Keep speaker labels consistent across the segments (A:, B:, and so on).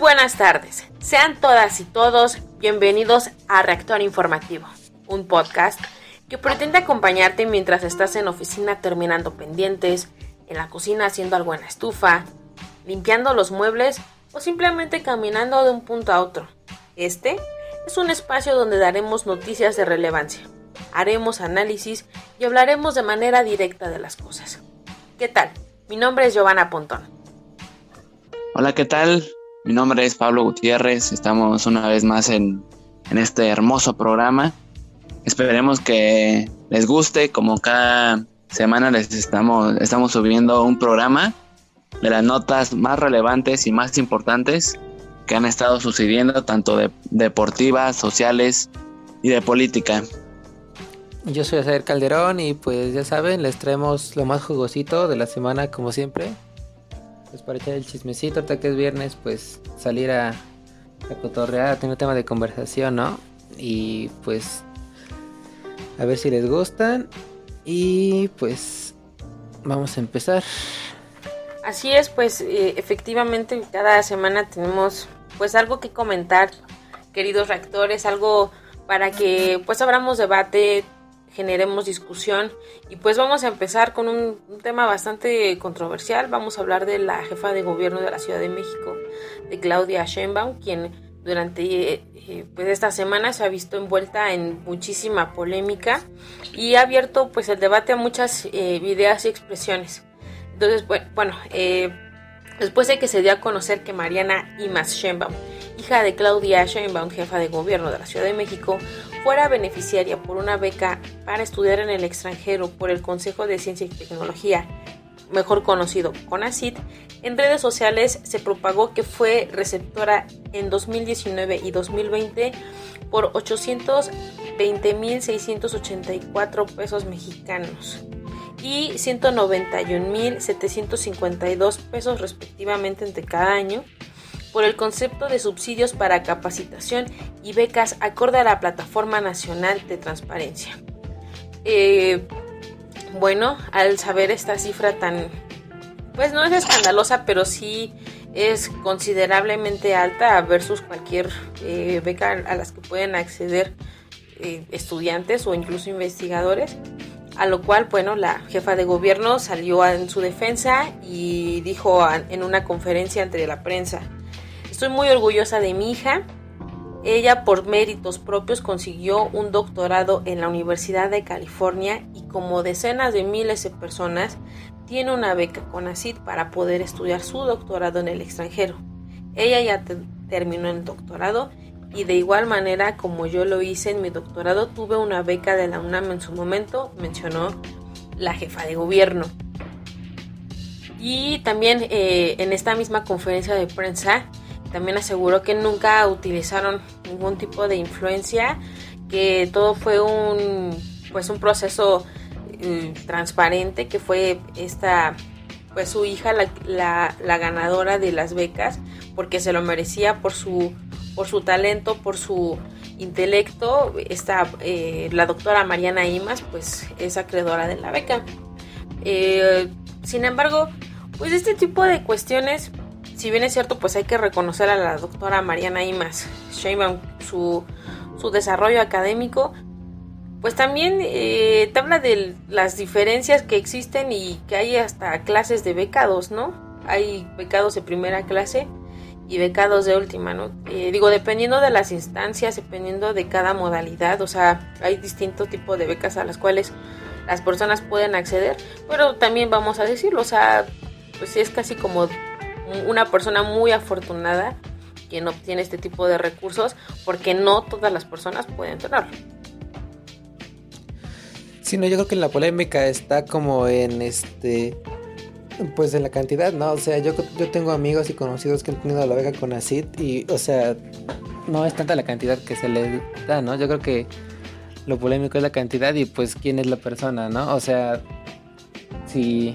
A: buenas tardes. Sean todas y todos bienvenidos a Reactor Informativo, un podcast que pretende acompañarte mientras estás en oficina terminando pendientes, en la cocina haciendo algo en la estufa, limpiando los muebles o simplemente caminando de un punto a otro. Este es un espacio donde daremos noticias de relevancia, haremos análisis y hablaremos de manera directa de las cosas. ¿Qué tal? Mi nombre es Giovanna Pontón.
B: Hola, ¿qué tal? Mi nombre es Pablo Gutiérrez. Estamos una vez más en, en este hermoso programa. Esperemos que les guste. Como cada semana les estamos, estamos subiendo un programa de las notas más relevantes y más importantes que han estado sucediendo, tanto de deportivas, sociales y de política.
C: Yo soy Azair Calderón y pues ya saben, les traemos lo más jugosito de la semana como siempre. Pues para echar el chismecito, ahorita que es viernes, pues salir a, a cotorrear, a tener tema de conversación, ¿no? Y pues a ver si les gustan. Y pues vamos a empezar.
A: Así es, pues eh, efectivamente cada semana tenemos pues algo que comentar, queridos reactores, algo para que pues abramos debate, generemos discusión y pues vamos a empezar con un, tema bastante controversial. Vamos a hablar de la jefa de gobierno de la Ciudad de México, de Claudia Sheinbaum, quien durante eh, pues esta semana se ha visto envuelta en muchísima polémica y ha abierto pues el debate a muchas eh, ideas y expresiones. Entonces, bueno, eh, después de que se dio a conocer que Mariana Imas Sheinbaum, hija de Claudia Sheinbaum, jefa de gobierno de la Ciudad de México, fuera beneficiaria por una beca para estudiar en el extranjero por el Consejo de Ciencia y Tecnología, mejor conocido CONACYT, en redes sociales se propagó que fue receptora en 2019 y 2020 por 820.684 pesos mexicanos y 191.752 pesos respectivamente entre cada año por el concepto de subsidios para capacitación y becas acorde a la Plataforma Nacional de Transparencia. Eh, bueno, al saber esta cifra tan, pues no es escandalosa, pero sí es considerablemente alta versus cualquier eh, beca a las que pueden acceder eh, estudiantes o incluso investigadores. A lo cual, bueno, la jefa de gobierno salió en su defensa y dijo en una conferencia entre la prensa, estoy muy orgullosa de mi hija. Ella por méritos propios consiguió un doctorado en la Universidad de California y como decenas de miles de personas tiene una beca con ACID para poder estudiar su doctorado en el extranjero. Ella ya te terminó el doctorado y de igual manera como yo lo hice en mi doctorado tuve una beca de la UNAM en su momento, mencionó la jefa de gobierno. Y también eh, en esta misma conferencia de prensa también aseguró que nunca utilizaron ningún tipo de influencia, que todo fue un pues un proceso eh, transparente, que fue esta pues su hija la, la, la ganadora de las becas porque se lo merecía por su por su talento, por su intelecto. Esta, eh, la doctora Mariana Imas, pues es acreedora de la beca. Eh, sin embargo, pues este tipo de cuestiones, si bien es cierto, pues hay que reconocer a la doctora Mariana Imas Sheinbaum su, su desarrollo académico, pues también eh, te habla de las diferencias que existen y que hay hasta clases de becados, ¿no? Hay becados de primera clase y becados de última, ¿no? Eh, digo, dependiendo de las instancias, dependiendo de cada modalidad, o sea, hay distintos tipos de becas a las cuales las personas pueden acceder, pero también vamos a decirlo, o sea, pues es casi como una persona muy afortunada quien obtiene este tipo de recursos, porque no todas las personas pueden tenerlo.
C: Sí, no, yo creo que la polémica está como en este pues en la cantidad, ¿no? O sea, yo, yo tengo amigos y conocidos que han tenido la beca con ACID y, o sea, no es tanta la cantidad que se le da, ¿no? Yo creo que lo polémico es la cantidad y pues quién es la persona, ¿no? O sea, si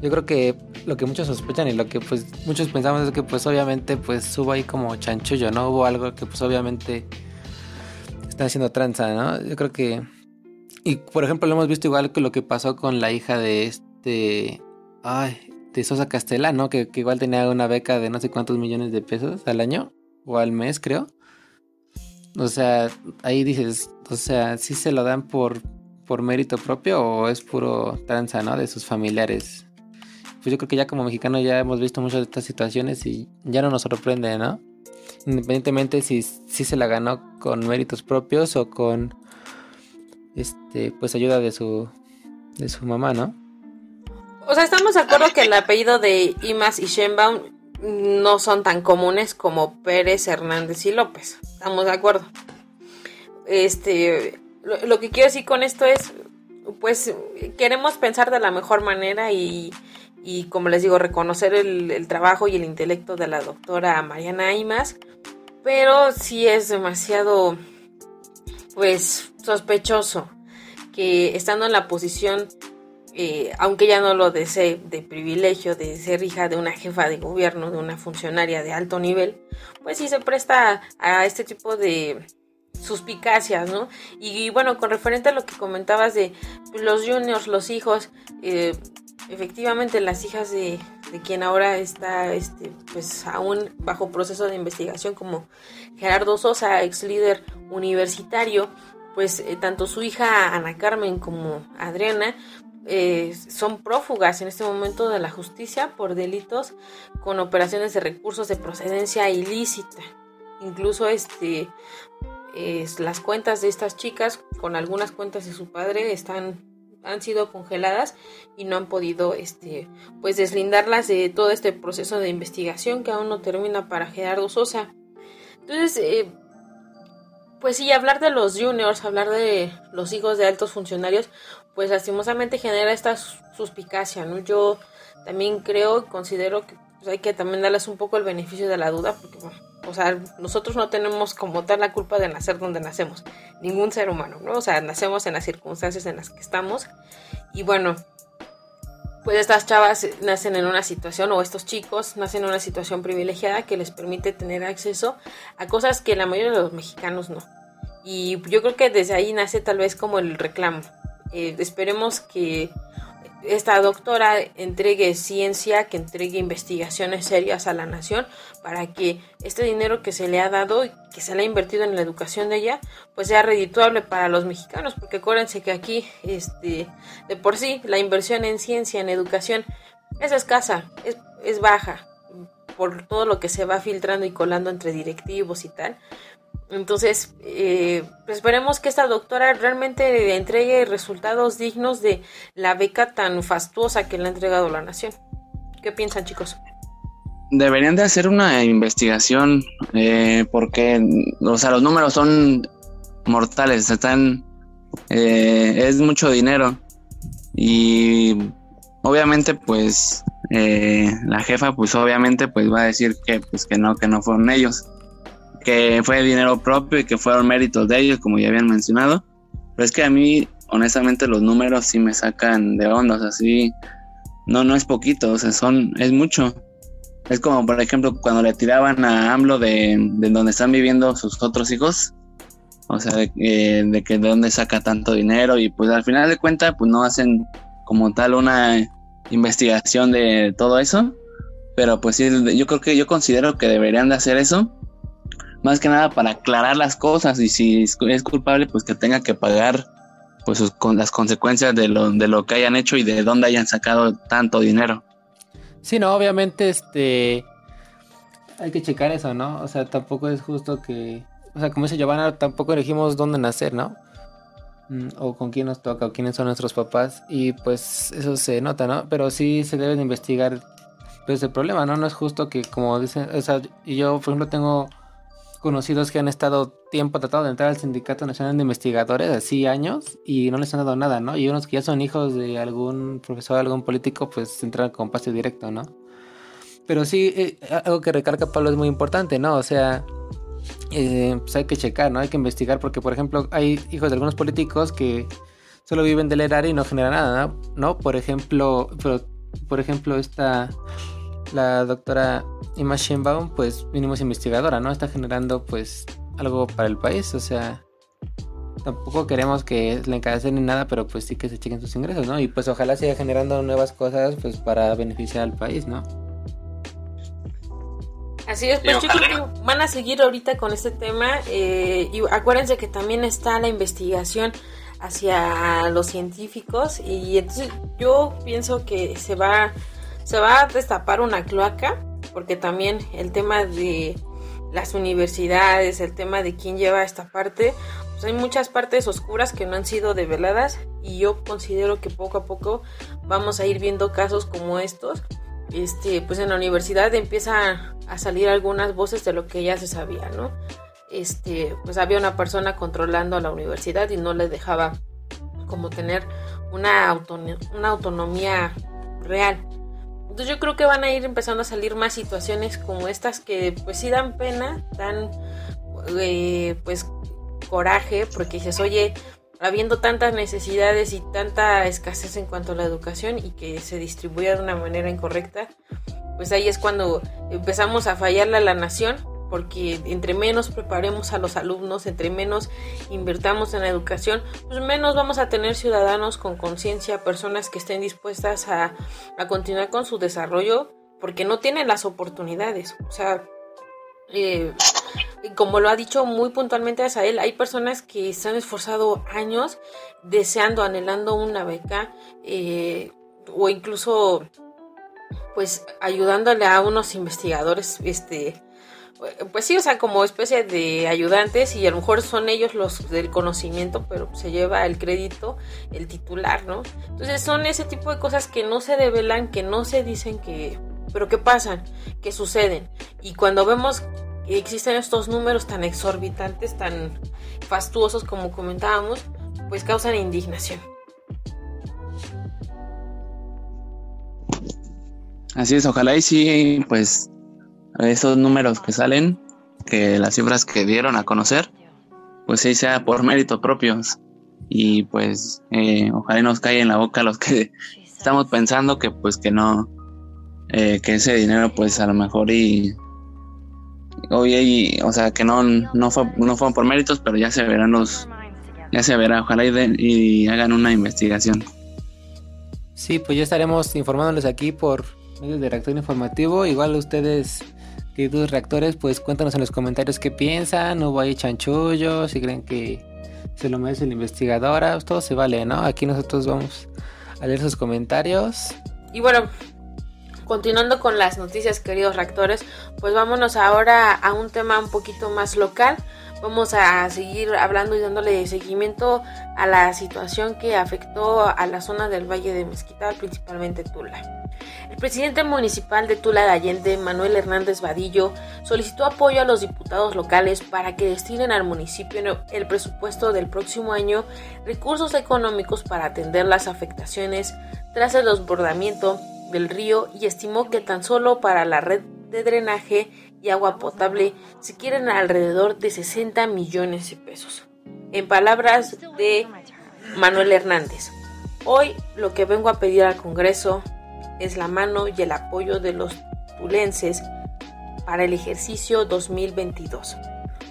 C: yo creo que lo que muchos sospechan y lo que pues muchos pensamos es que pues obviamente pues hubo ahí como chanchullo, ¿no? Hubo algo que pues obviamente está haciendo tranza, ¿no? Yo creo que y por ejemplo lo hemos visto igual que lo que pasó con la hija de este Ay, de Sosa Castellano, que, que igual tenía una beca de no sé cuántos millones de pesos al año o al mes, creo. O sea, ahí dices, o sea, si se lo dan por, por mérito propio o es puro tranza, ¿no? De sus familiares. Pues yo creo que ya como mexicano ya hemos visto muchas de estas situaciones y ya no nos sorprende, ¿no? Independientemente si, si se la ganó con méritos propios o con este pues ayuda de su de su mamá, ¿no?
A: O sea, estamos de acuerdo que el apellido de Imas y Shenbaum no son tan comunes como Pérez, Hernández y López. Estamos de acuerdo. Este, lo, que quiero decir con esto es, pues, queremos pensar de la mejor manera y, y como les digo, reconocer el, el, trabajo y el intelecto de la doctora Mariana Imas, pero sí es demasiado, pues, sospechoso que estando en la posición eh, aunque ya no lo desee, de privilegio de ser hija de una jefa de gobierno, de una funcionaria de alto nivel, pues sí se presta a este tipo de suspicacias, ¿no? Y, bueno, con referente a lo que comentabas de los juniors, los hijos, eh, efectivamente las hijas de, de, quien ahora está, este, pues aún bajo proceso de investigación como Gerardo Sosa, ex líder universitario, pues eh, tanto su hija Ana Carmen como Adriana, eh, son prófugas en este momento de la justicia por delitos con operaciones de recursos de procedencia ilícita. Incluso este, las cuentas de estas chicas con algunas cuentas de su padre están han sido congeladas y no han podido este pues deslindarlas de todo este proceso de investigación que aún no termina para Gerardo Sosa. Entonces, eh, pues sí, hablar de los juniors, hablar de los hijos de altos funcionarios, pues lastimosamente genera esta suspicacia, ¿no? Yo también creo y considero que pues, hay que también darles un poco el beneficio de la duda, porque, bueno, o sea, nosotros no tenemos como tal la culpa de nacer donde nacemos, ningún ser humano, ¿no? O sea, nacemos en las circunstancias en las que estamos y bueno, pues estas chavas nacen en una situación, o estos chicos nacen en una situación privilegiada que les permite tener acceso a cosas que la mayoría de los mexicanos no. Y yo creo que desde ahí nace tal vez como el reclamo, eh, esperemos que esta doctora entregue ciencia, que entregue investigaciones serias a la nación para que este dinero que se le ha dado y que se le ha invertido en la educación de ella, pues sea redituable para los mexicanos, porque acuérdense que aquí, este, de por sí, la inversión en ciencia, en educación, es escasa, es, es baja, por todo lo que se va filtrando y colando entre directivos y tal. Entonces, eh, esperemos que esta doctora realmente entregue resultados dignos de la beca tan fastuosa que le ha entregado la nación. ¿Qué piensan, chicos?
B: Deberían de hacer una investigación eh, porque, o sea, los números son mortales, están, eh, es mucho dinero y obviamente, pues, la jefa, pues, obviamente, pues, va a decir que, pues, que no, que no fueron ellos que fue dinero propio y que fueron méritos de ellos, como ya habían mencionado. Pero es que a mí, honestamente, los números sí me sacan de onda, o sea, sí, no, no es poquito, o sea, son, es mucho. Es como, por ejemplo, cuando le tiraban a AMLO de, de donde están viviendo sus otros hijos, o sea, de, de, que de dónde saca tanto dinero y pues al final de cuentas, pues no hacen como tal una investigación de todo eso. Pero pues sí, yo creo que yo considero que deberían de hacer eso más que nada para aclarar las cosas y si es culpable, pues que tenga que pagar pues con las consecuencias de lo, de lo que hayan hecho y de dónde hayan sacado tanto dinero.
C: Sí, no, obviamente este hay que checar eso, ¿no? O sea, tampoco es justo que, o sea, como dice Giovanna, tampoco elegimos dónde nacer, ¿no? Mm, o con quién nos toca, o quiénes son nuestros papás, y pues eso se nota, ¿no? Pero sí se debe de investigar pues el problema, ¿no? No es justo que como dicen, o sea, y yo por ejemplo tengo conocidos que han estado tiempo tratando de entrar al Sindicato Nacional de Investigadores, así años, y no les han dado nada, ¿no? Y unos que ya son hijos de algún profesor, algún político, pues entran con pase directo, ¿no? Pero sí, eh, algo que recarga Pablo es muy importante, ¿no? O sea, eh, pues hay que checar, ¿no? Hay que investigar porque, por ejemplo, hay hijos de algunos políticos que solo viven del erario y no generan nada, ¿no? Por ejemplo, pero, por ejemplo, esta la doctora Ima Shenbaum, pues mínimo investigadora, ¿no? Está generando pues algo para el país, o sea, tampoco queremos que le encadecen ni nada, pero pues sí que se chequen sus ingresos, ¿no? Y pues ojalá siga generando nuevas cosas pues para beneficiar al país, ¿no?
A: Así es, pues yo creo que van a seguir ahorita con este tema eh, y acuérdense que también está la investigación hacia los científicos y entonces yo pienso que se va se va a destapar una cloaca porque también el tema de las universidades, el tema de quién lleva esta parte, pues hay muchas partes oscuras que no han sido develadas y yo considero que poco a poco vamos a ir viendo casos como estos. Este, pues en la universidad empieza a salir algunas voces de lo que ya se sabía, ¿no? Este, pues había una persona controlando a la universidad y no le dejaba como tener una, una autonomía real. Entonces yo creo que van a ir empezando a salir más situaciones como estas que pues sí dan pena, dan eh, pues coraje, porque dices, oye, habiendo tantas necesidades y tanta escasez en cuanto a la educación y que se distribuya de una manera incorrecta, pues ahí es cuando empezamos a fallarle a la nación porque entre menos preparemos a los alumnos, entre menos invirtamos en la educación, pues menos vamos a tener ciudadanos con conciencia, personas que estén dispuestas a, continuar con su desarrollo, porque no tienen las oportunidades. O sea, eh, como lo ha dicho muy puntualmente Asael, hay personas que se han esforzado años deseando, anhelando una beca eh, o incluso pues ayudándole a unos investigadores este pues sí, o sea, como especie de ayudantes y a lo mejor son ellos los del conocimiento, pero se lleva el crédito el titular, ¿no? Entonces son ese tipo de cosas que no se develan, que no se dicen que, pero que pasan, que suceden. Y cuando vemos que existen estos números tan exorbitantes, tan fastuosos como comentábamos, pues causan indignación.
B: Así es, ojalá y sí, pues esos números que salen, que las cifras que dieron a conocer, pues sí sea por mérito propios. Y pues eh, ojalá nos caiga en la boca los que estamos pensando que pues que no, eh, que ese dinero pues a lo mejor y oye, o sea que no, no fue, no fueron por méritos, pero ya se verán los, ya se verá, ojalá y, y hagan una investigación.
C: Sí, pues ya estaremos informándoles aquí por medio de reactor informativo. Igual ustedes queridos reactores, pues cuéntanos en los comentarios qué piensan, no hay chanchullo, si creen que se lo merece la investigadora, todo se vale, ¿no? Aquí nosotros vamos a leer sus comentarios.
A: Y bueno, continuando con las noticias, queridos reactores, pues vámonos ahora a un tema un poquito más local. Vamos a seguir hablando y dándole seguimiento a la situación que afectó a la zona del Valle de Mezquital, principalmente Tula. El presidente municipal de Tula de Allende, Manuel Hernández Vadillo, solicitó apoyo a los diputados locales para que destinen al municipio el presupuesto del próximo año recursos económicos para atender las afectaciones tras el desbordamiento del río y estimó que tan solo para la red de drenaje y agua potable se quieren alrededor de 60 millones de pesos. En palabras de Manuel Hernández, hoy lo que vengo a pedir al Congreso es la mano y el apoyo de los tulenses para el ejercicio 2022.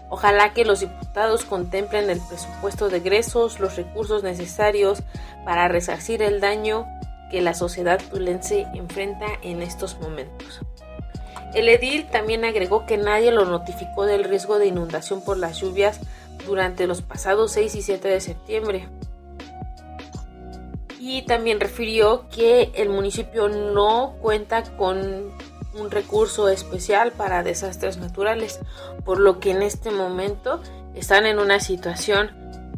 A: Ojalá que los diputados contemplen el presupuesto de egresos, los recursos necesarios para resarcir el daño que la sociedad tulense enfrenta en estos momentos. El edil también agregó que nadie lo notificó del riesgo de inundación por las lluvias durante los pasados 6 y 7 de septiembre, y también refirió que el municipio no cuenta con un recurso especial para desastres naturales, por lo que en este momento están en una situación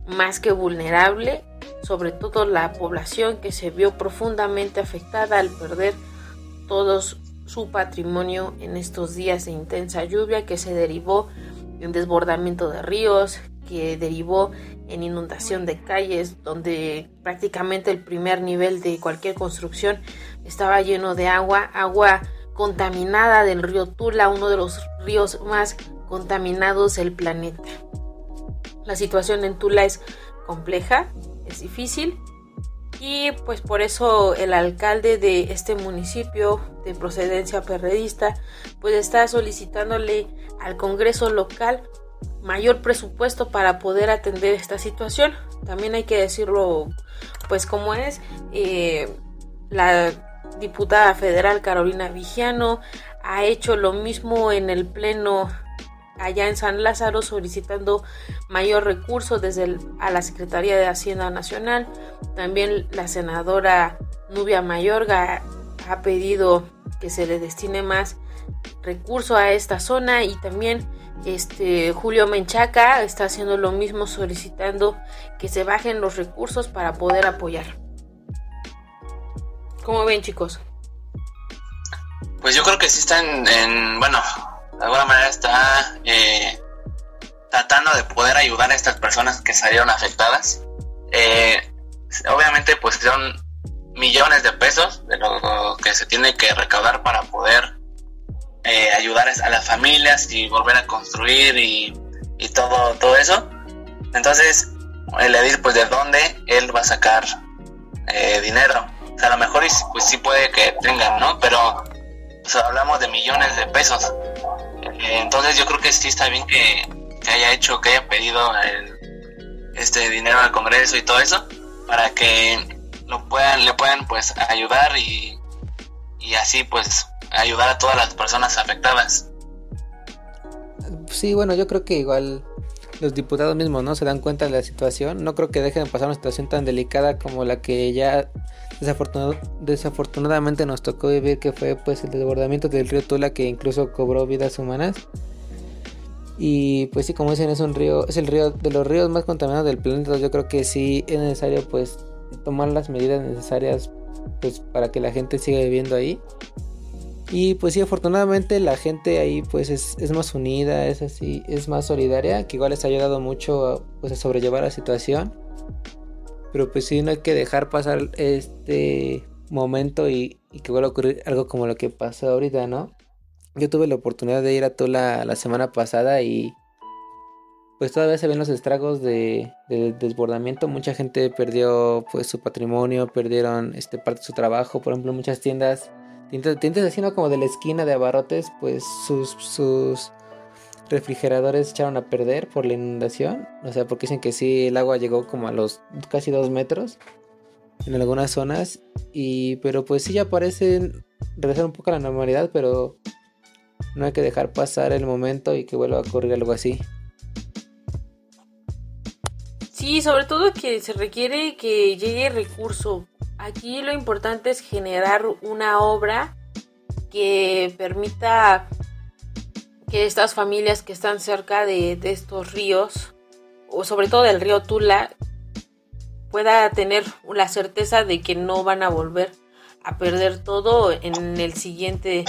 A: más que vulnerable, sobre todo la población que se vio profundamente afectada al perder todo su patrimonio en estos días de intensa lluvia que se derivó en desbordamiento de ríos, que derivó en inundación de calles, donde prácticamente el primer nivel de cualquier construcción estaba lleno de agua, agua contaminada del río Tula, uno de los ríos más contaminados del planeta. La situación en Tula es compleja, es difícil y pues por eso el alcalde de este municipio de procedencia perredista pues está solicitándole al Congreso local mayor presupuesto para poder atender esta situación. También hay que decirlo pues como es. Eh, la diputada federal Carolina Vigiano ha hecho lo mismo en el Pleno allá en San Lázaro solicitando mayor recurso desde a la Secretaría de Hacienda Nacional. También la senadora Nubia Mayorga ha pedido que se le destine más recurso a esta zona y también este Julio Menchaca está haciendo lo mismo solicitando que se bajen los recursos para poder apoyar. ¿Cómo ven chicos?
B: Pues yo creo que sí están en, bueno, de alguna manera está eh, tratando de poder ayudar a estas personas que salieron afectadas. Eh, obviamente pues son millones de pesos de lo que se tiene que recaudar para poder eh, ayudar a las familias y volver a construir y, todo, todo eso. Entonces, el Edil, pues de dónde él va a sacar eh, dinero. O sea, a lo mejor pues sí puede que tengan, ¿no? Pero hablamos de millones de pesos. Eh, entonces yo creo que sí está bien que, haya hecho, que haya pedido este dinero al Congreso y todo eso, para que lo puedan, le puedan pues ayudar y, y así pues ayudar a todas las personas afectadas.
C: Sí, bueno, yo creo que igual los diputados mismos no se dan cuenta de la situación. No creo que dejen de pasar una situación tan delicada como la que ya desafortunadamente nos tocó vivir, que fue pues el desbordamiento del río Tula que incluso cobró vidas humanas. Y pues sí, como dicen, es un río, es el río de los ríos más contaminados del planeta. Yo creo que sí es necesario pues tomar las medidas necesarias pues para que la gente siga viviendo ahí. Y pues sí, afortunadamente la gente ahí pues es, más unida, es así, es más solidaria, que igual les ha ayudado mucho a, pues, a sobrellevar la situación. Pero pues sí, no hay que dejar pasar este momento y, que vuelva a ocurrir algo como lo que pasó ahorita, ¿no? Yo tuve la oportunidad de ir a Tula la semana pasada y pues todavía se ven los estragos de, desbordamiento. Mucha gente perdió pues su patrimonio, perdieron este parte de su trabajo. Por ejemplo, muchas tiendas Tiendas así, ¿no? Como de la esquina de abarrotes, pues sus, sus refrigeradores echaron a perder por la inundación. O sea, porque dicen que sí, el agua llegó como a los casi dos metros en algunas zonas. Y, pero pues sí, ya parecen regresar un poco a la normalidad, pero no hay que dejar pasar el momento y que vuelva a ocurrir algo así.
A: Sí, sobre todo que se requiere que llegue recurso Aquí lo importante es generar una obra que permita que estas familias que están cerca de, estos ríos, o sobre todo del río Tula, pueda tener la certeza de que no van a volver a perder todo en el siguiente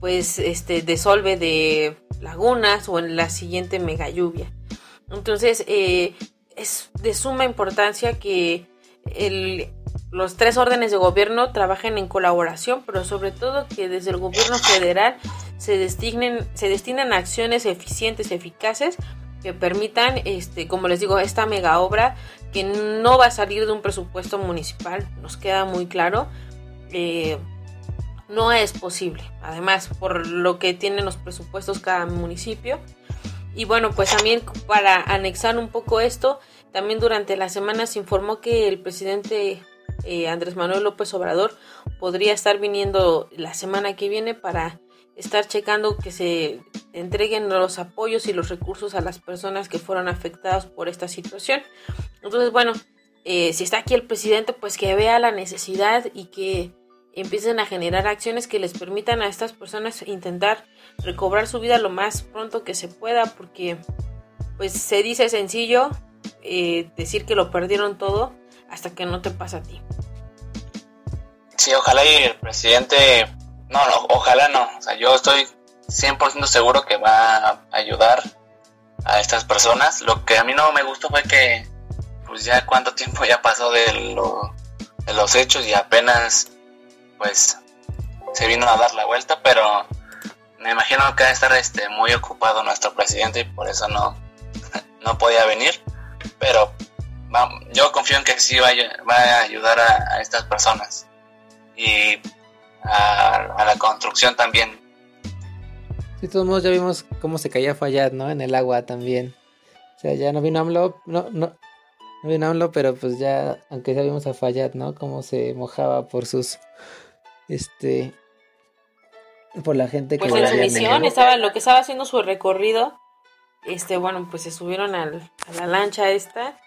A: pues este desolve de lagunas o en la siguiente mega lluvia. Entonces eh, es de suma importancia que el, los tres órdenes de gobierno trabajen en colaboración, pero sobre todo que desde el gobierno federal se destinen, se destinen acciones eficientes, eficaces, que permitan, este, como les digo, esta mega obra que no va a salir de un presupuesto municipal, nos queda muy claro. Eh, no es posible, además, por lo que tienen los presupuestos cada municipio. Y bueno, pues también para anexar un poco esto, también durante la semana se informó que el presidente eh, Andrés Manuel López Obrador podría estar viniendo la semana que viene para estar checando que se entreguen los apoyos y los recursos a las personas que fueron afectadas por esta situación. Entonces, bueno, eh, si está aquí el presidente, pues que vea la necesidad y que empiecen a generar acciones que les permitan a estas personas intentar recobrar su vida lo más pronto que se pueda, porque pues se dice sencillo eh, decir que lo perdieron todo, hasta que no te pasa a ti.
B: Sí, ojalá y el presidente, no, no, ojalá no, o sea, yo estoy 100% seguro que va a ayudar a estas personas. Lo que a mí no me gustó fue que, pues ya cuánto tiempo ya pasó de, de los hechos y apenas, pues, se vino a dar la vuelta, pero me imagino que va a estar este, muy ocupado nuestro presidente y por eso no, no podía venir. Pero yo confío en que sí va a, ayudar a, estas personas y a, la construcción también.
C: Sí, todos modos ya vimos cómo se caía Fallat, ¿no? En el agua también. O sea, ya no vino AMLO, no, no, no vino AMLO, pero pues ya, aunque ya vimos a Fallat, ¿no? Cómo se mojaba por sus, este, por la gente
A: que... Pues en su misión, estaba, lo que estaba haciendo su recorrido, este, bueno, pues se subieron al, a la lancha esta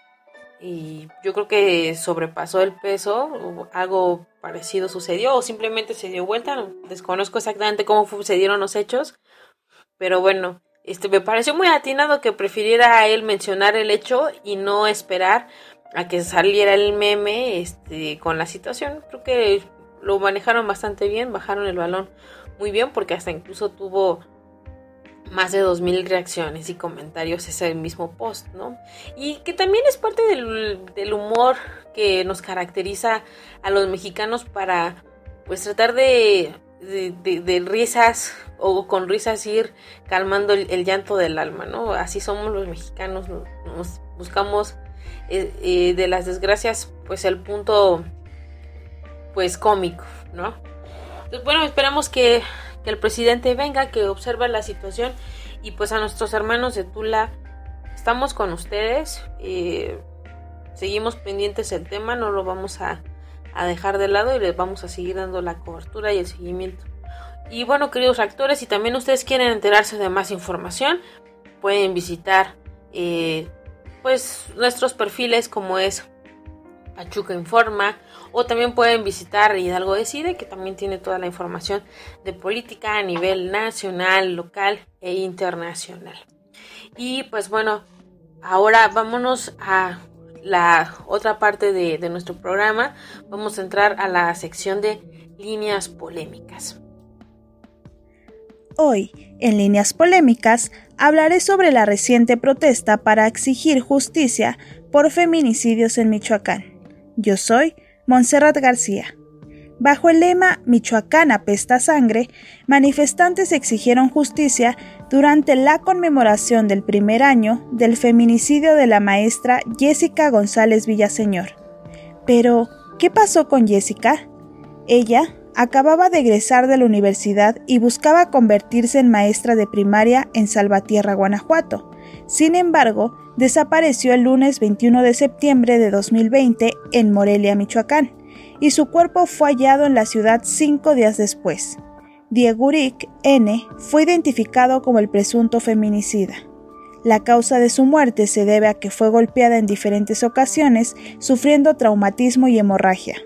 A: y yo creo que sobrepasó el peso, o algo parecido sucedió, o simplemente se dio vuelta, desconozco exactamente cómo sucedieron los hechos, pero bueno, este, me pareció muy atinado que prefiriera a él mencionar el hecho y no esperar a que saliera el meme este, con la situación. Creo que lo manejaron bastante bien, bajaron el balón muy bien porque hasta incluso tuvo más de 2.000 reacciones y comentarios ese mismo post, ¿no? Y que también es parte del, del, humor que nos caracteriza a los mexicanos para pues tratar de de, risas o con risas ir calmando el, llanto del alma, ¿no? Así somos los mexicanos, nos buscamos eh, eh, de las desgracias pues el punto pues cómico, ¿no? Entonces, bueno, esperamos que, el presidente venga, que observe la situación y pues a nuestros hermanos de Tula estamos con ustedes, eh, seguimos pendientes del tema, no lo vamos a a dejar de lado y les vamos a seguir dando la cobertura y el seguimiento. Y bueno, queridos actores, si también ustedes quieren enterarse de más información, pueden visitar eh, pues nuestros perfiles como es Pachuca Informa o también pueden visitar Hidalgo Decide que también tiene toda la información de política a nivel nacional, local e internacional. Y pues bueno, ahora vámonos a la otra parte de, nuestro programa, vamos a entrar a la sección de líneas polémicas.
D: Hoy, en líneas polémicas, hablaré sobre la reciente protesta para exigir justicia por feminicidios en Michoacán. Yo soy Montserrat García. Bajo el lema Michoacán apesta sangre, manifestantes exigieron justicia durante la conmemoración del primer año del feminicidio de la maestra Jessica González Villaseñor. Pero, ¿qué pasó con Jessica? Ella acababa de egresar de la universidad y buscaba convertirse en maestra de primaria en Salvatierra, Guanajuato. Sin embargo, desapareció el lunes 21 de septiembre de 2020 en Morelia, Michoacán y su cuerpo fue hallado en la ciudad cinco días después. Diego Uric N. fue identificado como el presunto feminicida. La causa de su muerte se debe a que fue golpeada en diferentes ocasiones, sufriendo traumatismo y hemorragia.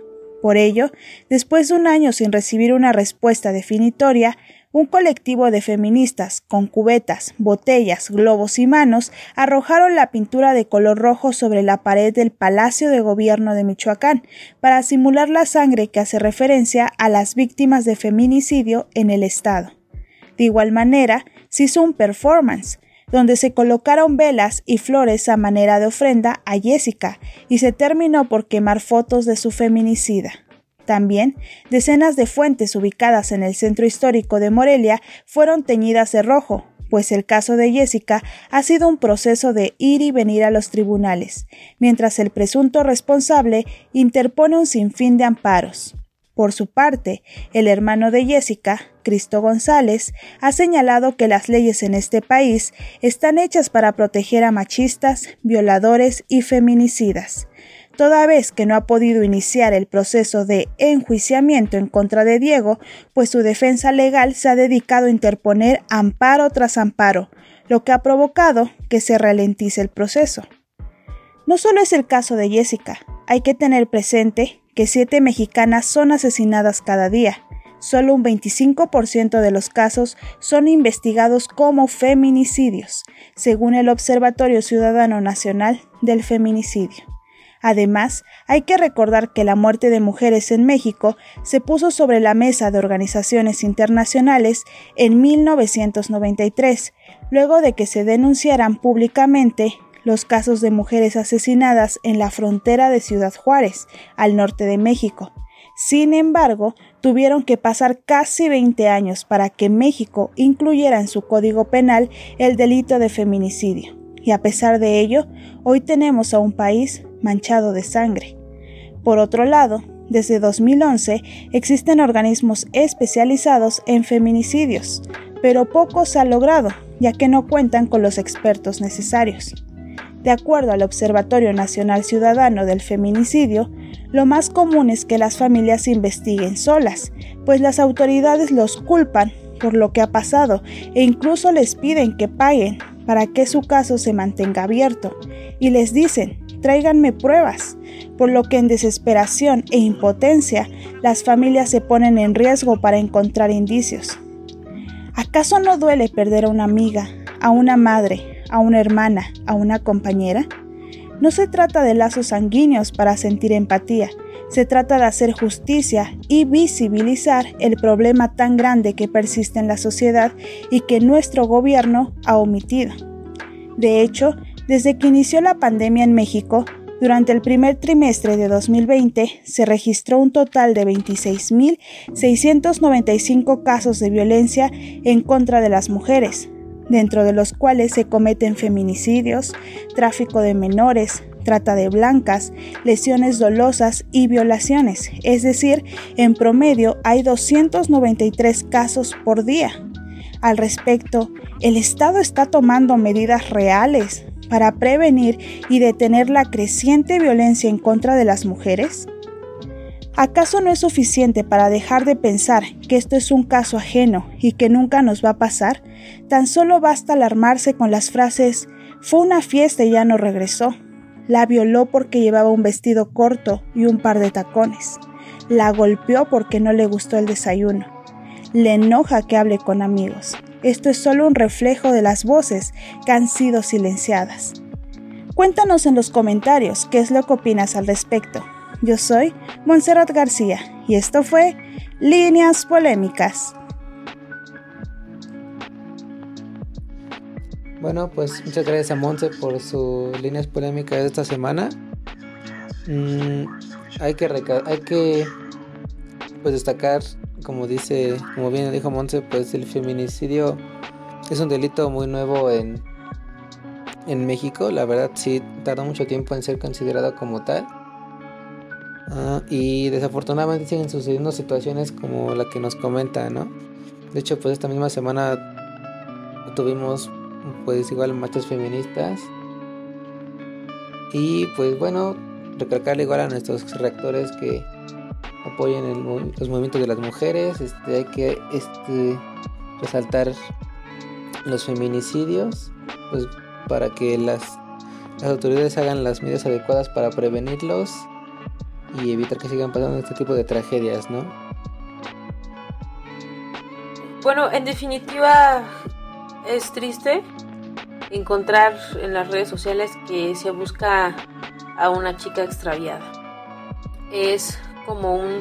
D: Por ello, después de un año sin recibir una respuesta definitoria, un colectivo de feministas, con cubetas, botellas, globos y manos, arrojaron la pintura de color rojo sobre la pared del Palacio de Gobierno de Michoacán para simular la sangre que hace referencia a las víctimas de feminicidio en el estado. De igual manera, se hizo un performance, donde se colocaron velas y flores a manera de ofrenda a Jessica y se terminó por quemar fotos de su feminicida. También, decenas de fuentes ubicadas en el centro histórico de Morelia fueron teñidas de rojo, pues el caso de Jessica ha sido un proceso de ir y venir a los tribunales, mientras el presunto responsable interpone un sinfín de amparos. Por su parte, el hermano de Jessica, Cristo González, ha señalado que las leyes en este país están hechas para proteger a machistas, violadores y feminicidas toda vez que no ha podido iniciar el proceso de enjuiciamiento en contra de Diego, pues su defensa legal se ha dedicado a interponer amparo tras amparo, lo que ha provocado que se ralentice el proceso. No solo es el caso de Jessica, hay que tener presente que siete mexicanas son asesinadas cada día. Solo un 25% de los casos son investigados como feminicidios, según el Observatorio Ciudadano Nacional del Feminicidio. Además, hay que recordar que la muerte de mujeres en México se puso sobre la mesa de organizaciones internacionales en 1993, luego de que se denunciaran públicamente los casos de mujeres asesinadas en la frontera de Ciudad Juárez, al norte de México. Sin embargo, tuvieron que pasar casi 20 años para que México incluyera en su código penal el delito de feminicidio. Y a pesar de ello, hoy tenemos a un país manchado de sangre. Por otro lado, desde 2011 existen organismos especializados en feminicidios, pero poco se ha logrado, ya que no cuentan con los expertos necesarios. De acuerdo al Observatorio Nacional Ciudadano del Feminicidio, lo más común es que las familias investiguen solas, pues las autoridades los culpan por lo que ha pasado e incluso les piden que paguen para que su caso se mantenga abierto y les dicen, tráiganme pruebas, por lo que en desesperación e impotencia las familias se ponen en riesgo para encontrar indicios. ¿Acaso no duele perder a una amiga, a una madre, a una hermana, a una compañera? No se trata de lazos sanguíneos para sentir empatía, se trata de hacer justicia y visibilizar el problema tan grande que persiste en la sociedad y que nuestro gobierno ha omitido. De hecho, desde que inició la pandemia en México, durante el primer trimestre de 2020 se registró un total de 26.695 casos de violencia en contra de las mujeres, dentro de los cuales se cometen feminicidios, tráfico de menores, trata de blancas, lesiones dolosas y violaciones, es decir, en promedio hay 293 casos por día. Al respecto, el Estado está tomando medidas reales para prevenir y detener la creciente violencia en contra de las mujeres? ¿Acaso no es suficiente para dejar de pensar que esto es un caso ajeno y que nunca nos va a pasar? Tan solo basta alarmarse con las frases fue una fiesta y ya no regresó. La violó porque llevaba un vestido corto y un par de tacones. La golpeó porque no le gustó el desayuno. Le enoja que hable con amigos. Esto es solo un reflejo de las voces que han sido silenciadas. Cuéntanos en los comentarios qué es lo que opinas al respecto. Yo soy Montserrat García y esto fue Líneas Polémicas.
C: Bueno, pues muchas gracias a Monse por sus líneas polémicas de esta semana. Mm, hay que hay que pues destacar, como dice, como bien dijo Monse, pues el feminicidio es un delito muy nuevo en en México. La verdad sí tardó mucho tiempo en ser considerado como tal. Ah, y desafortunadamente siguen sucediendo situaciones como la que nos comenta, ¿no? De hecho, pues esta misma semana tuvimos pues igual marchas feministas. Y pues bueno, recalcarle igual a nuestros reactores que apoyen los movimientos de las mujeres. Este, hay que este, resaltar los feminicidios, pues para que las, las autoridades hagan las medidas adecuadas para prevenirlos y evitar que sigan pasando este tipo de tragedias, ¿no?
A: Bueno, en definitiva es triste encontrar en las redes sociales que se busca a una chica extraviada. Es como un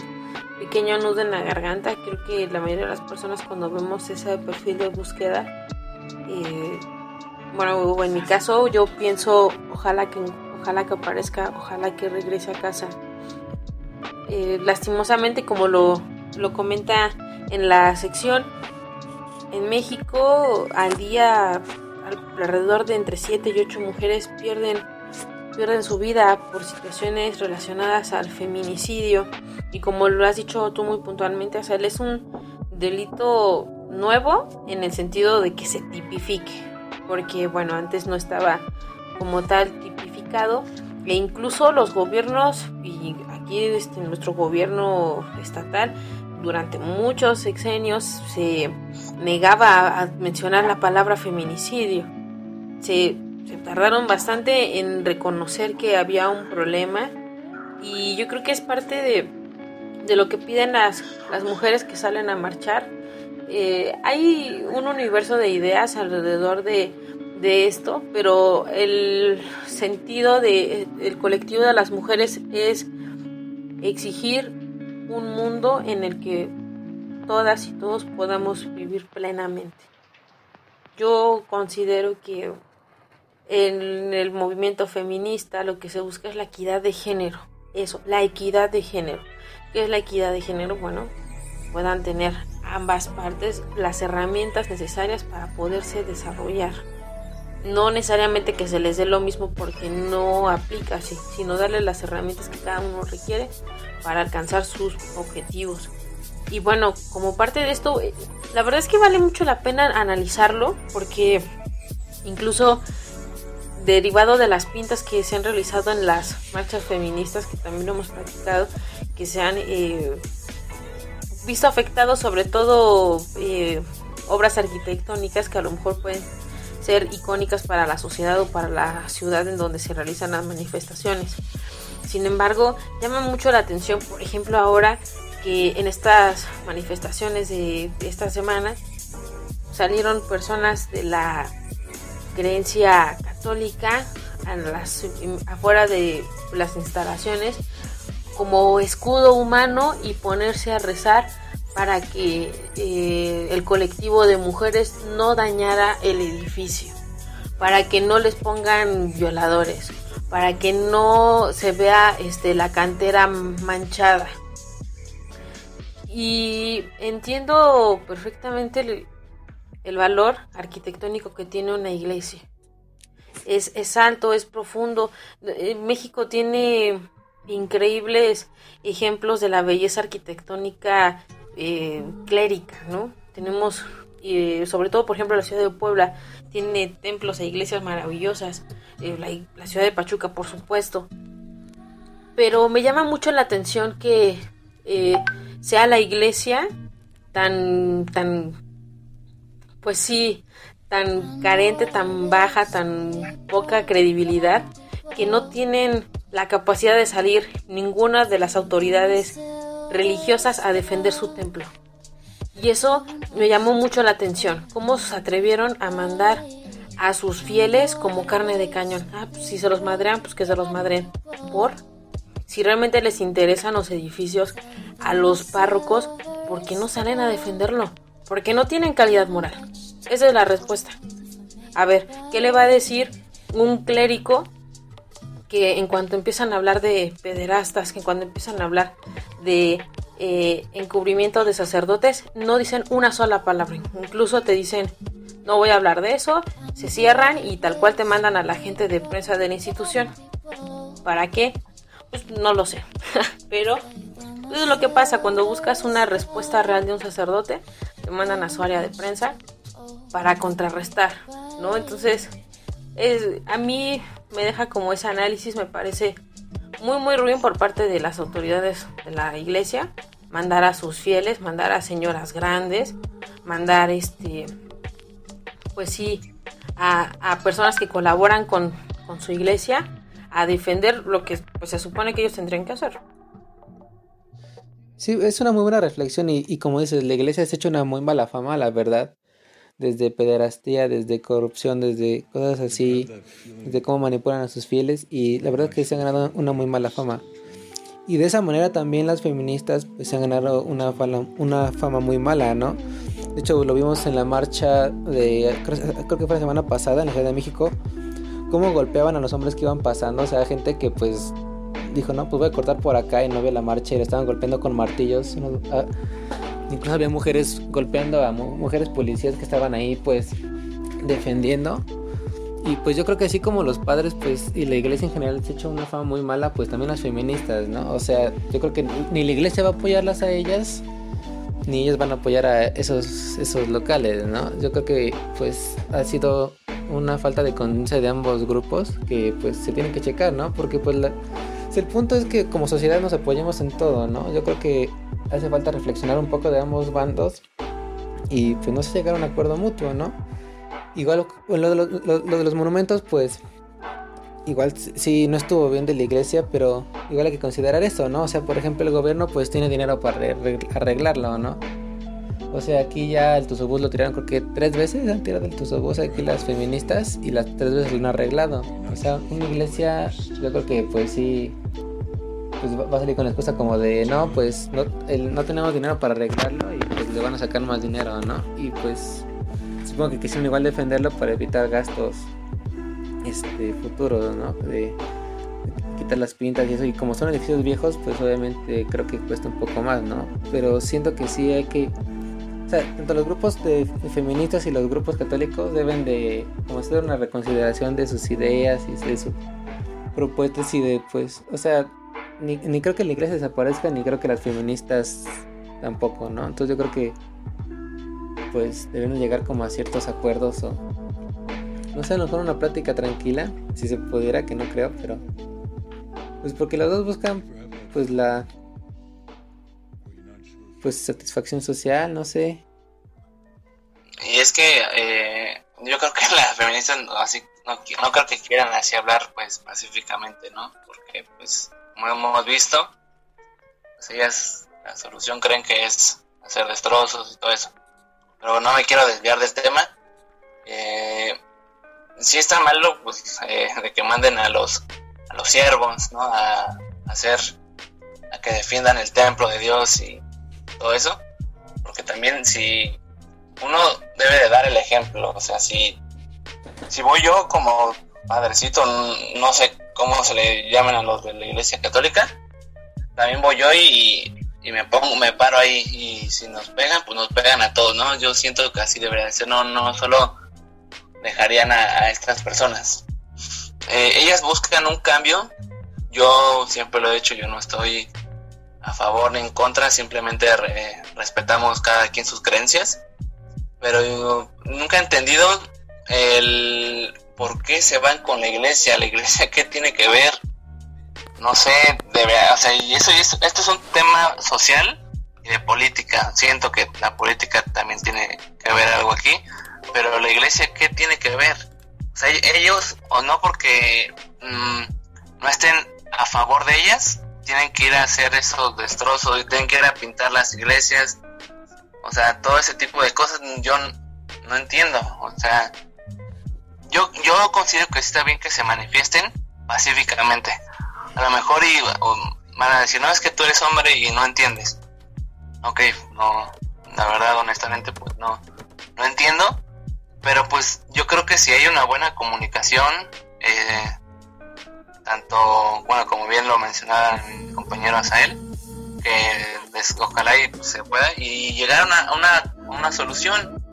A: pequeño nudo en la garganta. Creo que la mayoría de las personas cuando vemos ese perfil de búsqueda, eh, bueno, en mi caso yo pienso ojalá que ojalá que aparezca, ojalá que regrese a casa. Eh, lastimosamente, como lo, lo comenta en la sección, en México al día alrededor de entre 7 y 8 mujeres pierden, pierden su vida por situaciones relacionadas al feminicidio. Y como lo has dicho tú muy puntualmente, o es un delito nuevo en el sentido de que se tipifique. Porque bueno, antes no estaba como tal tipificado. E incluso los gobiernos, y aquí este, nuestro gobierno estatal, durante muchos sexenios se negaba a mencionar la palabra feminicidio. Se, tardaron bastante en reconocer que había un problema y yo creo que es parte de, lo que piden las, las, mujeres que salen a marchar. Eh, hay un universo de ideas alrededor de, de esto, pero el sentido del el colectivo de las mujeres es exigir un mundo en el que todas y todos podamos vivir plenamente. Yo considero que en el movimiento feminista lo que se busca es la equidad de género. Eso, la equidad de género. ¿Qué es la equidad de género? Bueno, puedan tener ambas partes las herramientas necesarias para poderse desarrollar. No necesariamente que se les dé lo mismo porque no aplica así, sino darle las herramientas que cada uno requiere para alcanzar sus objetivos. Y bueno, como parte de esto, eh, la verdad es que vale mucho la pena analizarlo porque incluso derivado de las pintas que se han realizado en las marchas feministas, que también hemos practicado, que se han eh, visto afectados sobre todo eh, obras arquitectónicas que a lo mejor pueden ser icónicas para la sociedad o para la ciudad en donde se realizan las manifestaciones. Sin embargo, llama mucho la atención, por ejemplo, ahora que en estas manifestaciones de esta semana salieron personas de la creencia católica a las, afuera de las instalaciones como escudo humano y ponerse a rezar para que eh, el colectivo de mujeres no dañara el edificio, para que no les pongan violadores, para que no se vea este, la cantera manchada. Y entiendo perfectamente el, valor arquitectónico que tiene una iglesia. Es, es alto, es profundo. Eh, México tiene increíbles ejemplos de la belleza arquitectónica eh, clérica, ¿no? Tenemos, eh, sobre todo, por ejemplo, la ciudad de Puebla tiene templos e iglesias maravillosas, la, la, ciudad de Pachuca, por supuesto. Pero me llama mucho la atención que sea la iglesia tan, tan pues sí, tan carente, tan baja, tan poca credibilidad, que no tienen la capacidad de salir ninguna de las autoridades religiosas a defender su templo. Y eso me llamó mucho la atención, cómo se atrevieron a mandar a sus fieles como carne de cañón. Ah, pues si se los madrean, pues que se los madren. ¿Por? Si realmente les interesan los edificios a los párrocos, ¿por qué no salen a defenderlo? porque no tienen calidad moral. Esa es la respuesta. A ver, ¿qué le va a decir un clérigo que en cuanto empiezan a hablar de pederastas, que en cuando empiezan a hablar de eh, encubrimiento de sacerdotes, no dicen una sola palabra. Incluso te dicen, no voy a hablar de eso, se cierran y tal cual te mandan a la gente de prensa de la institución. ¿Para qué? Pues no lo sé. Pero eso es lo que pasa cuando buscas una respuesta real de un sacerdote te mandan a su área de prensa para contrarrestar, ¿no? Entonces, es, a mí me deja como ese análisis, me parece muy, muy ruin por parte de las autoridades de la iglesia, mandar a sus fieles, mandar a señoras grandes, mandar, este, pues sí, a, personas que colaboran con, con su iglesia a defender lo que pues, se supone que ellos tendrían que hacer.
C: Sí, es una muy buena reflexión y, como dices, la iglesia ha hecho una muy mala fama, la verdad, desde pederastía, desde corrupción, desde cosas así, desde cómo manipulan a sus fieles y la verdad es que se han ganado una muy mala fama. Y de esa manera también las feministas pues, se han ganado una fama, una fama muy mala, ¿no? De hecho, lo vimos en la marcha de, creo, que fue la semana pasada en la Ciudad de México, cómo golpeaban a los hombres que iban pasando, o sea, gente que pues dijo, no, pues voy a cortar por acá y no ve la marcha y le estaban golpeando con martillos. Ah, incluso había mujeres golpeando a mujeres policías que estaban ahí pues defendiendo. Y pues yo creo que así como los padres pues y la iglesia en general se ha hecho una fama muy mala, pues también las feministas, ¿no? O sea, yo creo que ni la iglesia va a apoyarlas a ellas, ni ellas van a apoyar a esos, esos locales, ¿no? Yo creo que pues ha sido una falta de conciencia de ambos grupos que pues se tienen que checar, ¿no? Porque pues la, el punto es que como sociedad nos apoyemos en todo, ¿no? Yo creo que hace falta reflexionar un poco de ambos bandos y pues no sé llegar a un acuerdo mutuo, ¿no? Igual lo de, los monumentos, pues igual sí no estuvo bien de la iglesia, pero igual hay que considerar eso, ¿no? O sea, por ejemplo, el gobierno pues tiene dinero para arreglarlo, ¿no? O sea, aquí ya el Tuzobús lo tiraron creo que tres veces han tirado el Tuzobús aquí las feministas y las tres veces lo han arreglado. O sea, una iglesia, yo creo que pues sí, pues va a salir con la excusa como de, no, pues no, no tenemos dinero para arreglarlo y pues le van a sacar más dinero, ¿no? Y pues supongo que quisieron igual defenderlo para evitar gastos este futuros, ¿no? De, quitar las pintas y eso. Y como son edificios viejos, pues obviamente creo que cuesta un poco más, ¿no? Pero siento que sí hay que o sea, tanto los grupos de, feministas y los grupos católicos deben de como hacer una reconsideración de sus ideas y de sus propuestas y de pues, o sea, ni, creo que la iglesia desaparezca, ni creo que las feministas tampoco, ¿no? Entonces yo creo que pues debemos llegar como a ciertos acuerdos o no sé, a lo mejor una plática tranquila, si se pudiera, que no creo, pero pues porque los dos buscan pues la pues satisfacción social, no sé.
B: Y es que eh, yo creo que las feministas así no, no, creo que quieran así hablar pues pacíficamente, ¿no? Porque pues como hemos visto, pues ellas la solución creen que es hacer destrozos y todo eso. Pero no me quiero desviar del tema. Eh, si está malo pues eh, de que manden a los a los siervos, ¿no? A, hacer a que defiendan el templo de Dios y todo eso, porque también si uno debe de dar el ejemplo, o sea, si si voy yo como padrecito, no sé cómo se le llaman a los de la Iglesia Católica, también voy yo y, y me pongo, me paro ahí y si nos pegan, pues nos pegan a todos, ¿no? Yo siento que así debería ser, no, no solo dejarían a, estas personas. Eh, ellas buscan un cambio, yo siempre lo he dicho, yo no estoy a favor ni en contra, simplemente respetamos cada quien sus creencias, pero nunca he entendido el por qué se van con la iglesia, la iglesia qué tiene que ver, no sé, debe, o sea, y eso, esto es un tema social y de política, siento que la política también tiene que ver algo aquí, pero la iglesia, ¿qué tiene que ver? Ellos, o no porque mm, no estén a favor de ellas, tienen que ir a hacer esos destrozos, tienen que ir a pintar las iglesias, o sea, todo ese tipo de cosas yo no entiendo, o sea, yo, yo considero que está bien que se manifiesten pacíficamente. A lo mejor y, van a decir, no, es que tú eres hombre y no entiendes. Ok, no, la verdad, honestamente, pues no, no entiendo. Pero pues yo creo que si hay una buena comunicación, eh, tanto, bueno, como bien lo mencionaba mi compañero Asael, que ojalá y se pueda, y llegar a una, una, solución.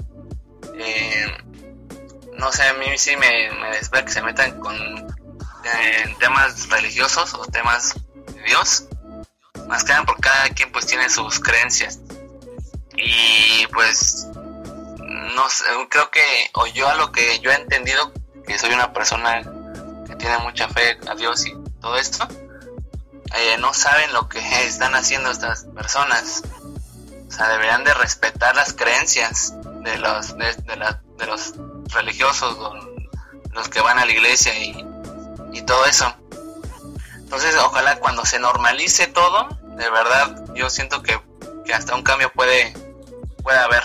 B: Eh, no sé, a mí sí me, me que se metan con temas religiosos o temas de Dios, más que nada porque cada quien pues tiene sus creencias. Y pues no sé, creo que, o yo a lo que yo he entendido, que soy una persona tiene mucha fe a Dios y todo esto, eh, no saben lo que están haciendo estas personas. O sea, deberían de respetar las creencias de los, de, de los religiosos, los que van a la iglesia y, y todo eso. Entonces, ojalá cuando se normalice todo, de verdad, yo siento que, que hasta un cambio puede, puede haber.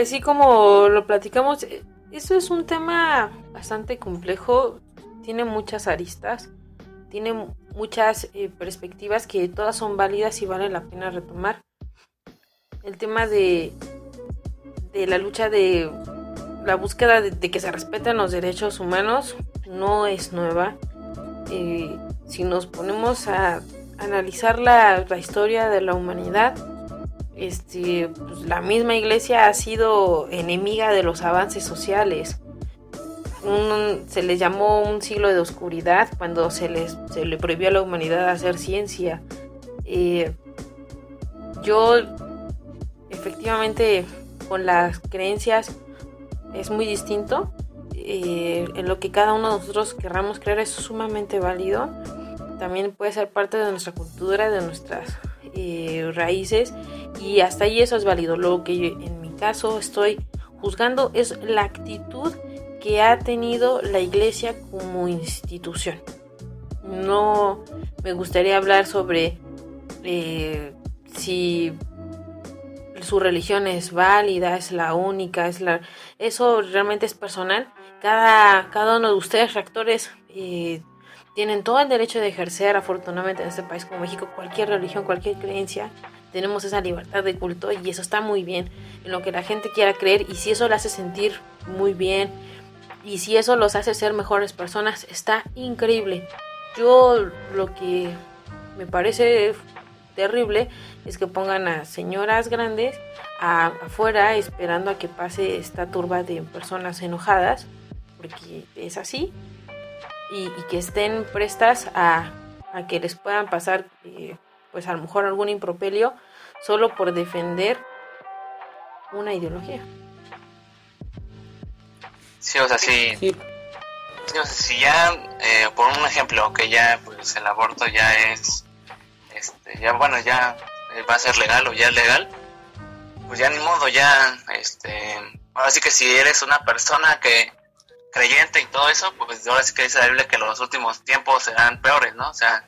A: Pues sí, como lo platicamos, eh, eso es un tema bastante complejo, tiene muchas aristas, tiene muchas eh, perspectivas que todas son válidas y vale la pena retomar. El tema de, de la lucha de la búsqueda de, que se respeten los derechos humanos no es nueva. Eh, si nos ponemos a analizar la, la historia de la humanidad, este, pues, la misma iglesia ha sido enemiga de los avances sociales. se les llamó un siglo de oscuridad cuando se, les, se le prohibió a la humanidad hacer ciencia. Eh, yo, efectivamente, con las creencias es muy distinto. Eh, en lo que cada uno de nosotros querramos creer es sumamente válido. También puede ser parte de nuestra cultura, de nuestras eh, raíces y hasta ahí eso es válido. Lo que en mi caso estoy juzgando es la actitud que ha tenido la iglesia como institución. No me gustaría hablar sobre eh, si su religión es válida, es la única, es la eso realmente es personal. Cada, cada uno de ustedes, reactores, eh, tienen todo el derecho de ejercer, afortunadamente en este país como México, cualquier religión, cualquier creencia. Tenemos esa libertad de culto y eso está muy bien en lo que la gente quiera creer y si eso le hace sentir muy bien y si eso los hace ser mejores personas, está increíble. Yo lo que me parece terrible es que pongan a señoras grandes afuera esperando a que pase esta turba de personas enojadas, porque es así, y, que estén prestas a, que les puedan pasar, eh, pues a lo mejor algún impropelio, solo por defender una ideología.
B: Sí, o sea, sí. sí. o sea, si ya, eh, por un ejemplo, que ya pues el aborto ya es, este, ya bueno, ya va a ser legal o ya es legal, pues ya ni modo, ya, este, ahora sí que si eres una persona que creyente y todo eso, pues ahora sí que dice la Biblia que los últimos tiempos serán peores, ¿no? O sea,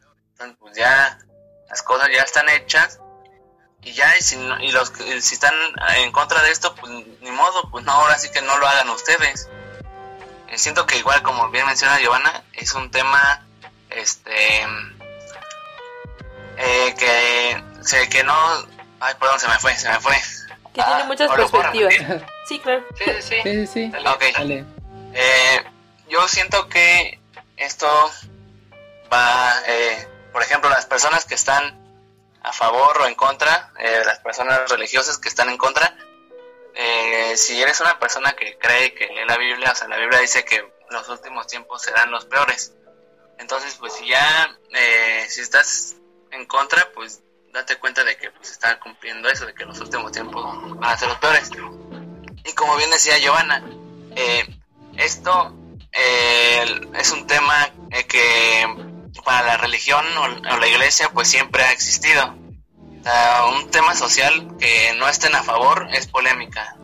B: pues ya las cosas ya están hechas y ya y, si, y los si están en contra de esto, pues ni modo, pues no, ahora sí que no lo hagan ustedes. Eh, siento que igual como bien menciona Giovanna, es un tema este eh, que sé que no ay perdón se me fue, se me fue.
A: Que tiene muchas perspectivas. Sí, claro.
B: Sí, sí, sí. sí, sí. Eh, yo siento que esto va, eh, por ejemplo, las personas que están a favor o en contra, eh, las personas religiosas que están en contra, si eres una persona que cree que lee la Biblia, o sea, la Biblia dice que los últimos tiempos serán los peores. Entonces, pues si ya, si estás en contra, pues date cuenta de que pues está cumpliendo eso, de que los últimos tiempos van a ser los peores. Y como bien decía Giovanna, eh, esto eh, es un tema eh, que para la religión o, la iglesia pues siempre ha existido. un tema social que no estén a favor es polémica.